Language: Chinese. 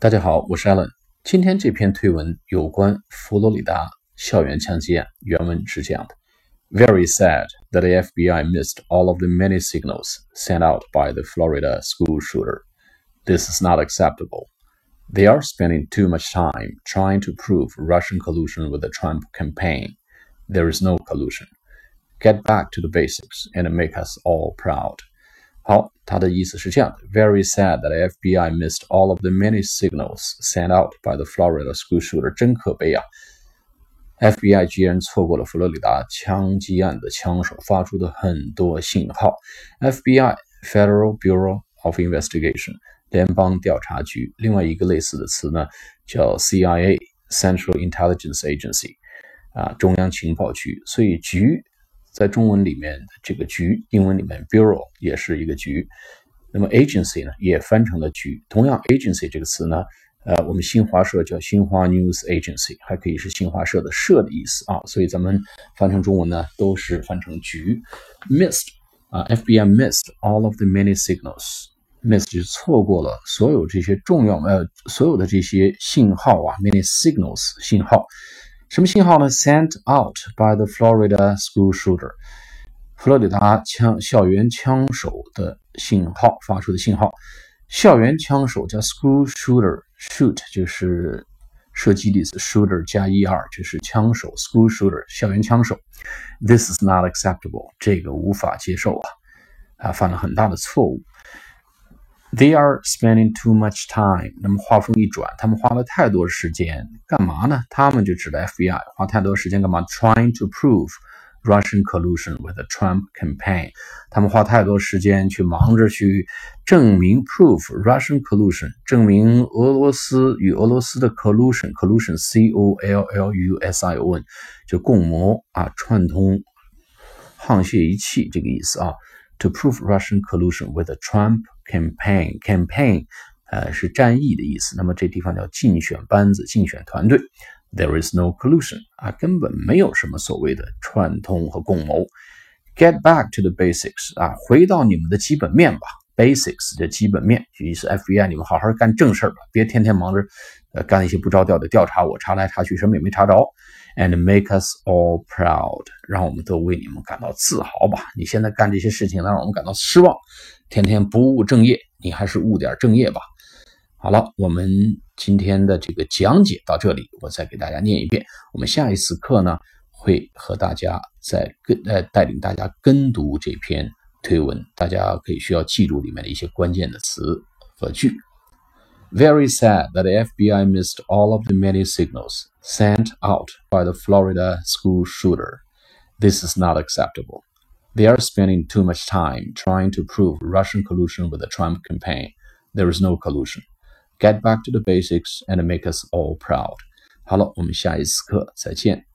大家好，我是 Allen。今天这篇推文有关佛罗里达校园枪击案，原文是这样的：Very sad that the FBI missed all of the many signals sent out by the Florida school shooter. This is not acceptable. They are spending too much time trying to prove Russian collusion with the Trump campaign. There is no collusion. Get back to the basics and make us all proud. 好，他的意思是这样的：Very sad that FBI missed all of the many signals sent out by the Florida school shooter。真可悲啊！FBI 居然错过了佛罗里达枪击案的枪手发出的很多信号。FBI Federal Bureau of Investigation 联邦调查局，另外一个类似的词呢叫 CIA Central Intelligence Agency 啊，中央情报局。所以局。在中文里面，这个局，英文里面 bureau 也是一个局，那么 agency 呢也翻成了局。同样，agency 这个词呢，呃，我们新华社叫新华 news agency，还可以是新华社的社的意思啊。所以咱们翻成中文呢，都是翻成局。missed 啊，FBI missed all of the many signals，missed 就是错过了所有这些重要呃所有的这些信号啊，many signals 信号。什么信号呢？Sent out by the Florida school shooter，佛罗里达枪校园枪手的信号发出的信号。校园枪手叫 school shooter，shoot 就是射击的意思，shooter 加 er 就是枪手，school shooter 校园枪手。This is not acceptable，这个无法接受啊，啊，犯了很大的错误。They are spending too much time。那么话锋一转，他们花了太多时间干嘛呢？他们就指的 FBI 花太多时间干嘛？Trying to prove Russian collusion with the Trump campaign。他们花太多时间去忙着去证明 prove Russian collusion，证明俄罗斯与俄罗斯的 collusion，collusion，c o l l u s i o n，就共谋啊，串通沆瀣一气这个意思啊。To prove Russian collusion with the Trump campaign, campaign，呃是战役的意思。那么这地方叫竞选班子、竞选团队。There is no collusion 啊，根本没有什么所谓的串通和共谋。Get back to the basics 啊，回到你们的基本面吧。Basics 的基本面，就意思 FBI 你们好好干正事儿吧，别天天忙着呃干一些不着调的调查，我查来查去什么也没查着。And make us all proud，让我们都为你们感到自豪吧。你现在干这些事情，让我们感到失望，天天不务正业，你还是务点正业吧。好了，我们今天的这个讲解到这里，我再给大家念一遍。我们下一次课呢，会和大家再跟呃带领大家跟读这篇推文，大家可以需要记住里面的一些关键的词和句。Very sad that the FBI missed all of the many signals sent out by the Florida school shooter. This is not acceptable. They are spending too much time trying to prove Russian collusion with the Trump campaign. There is no collusion. Get back to the basics and make us all proud. 好了，我们下一次课再见。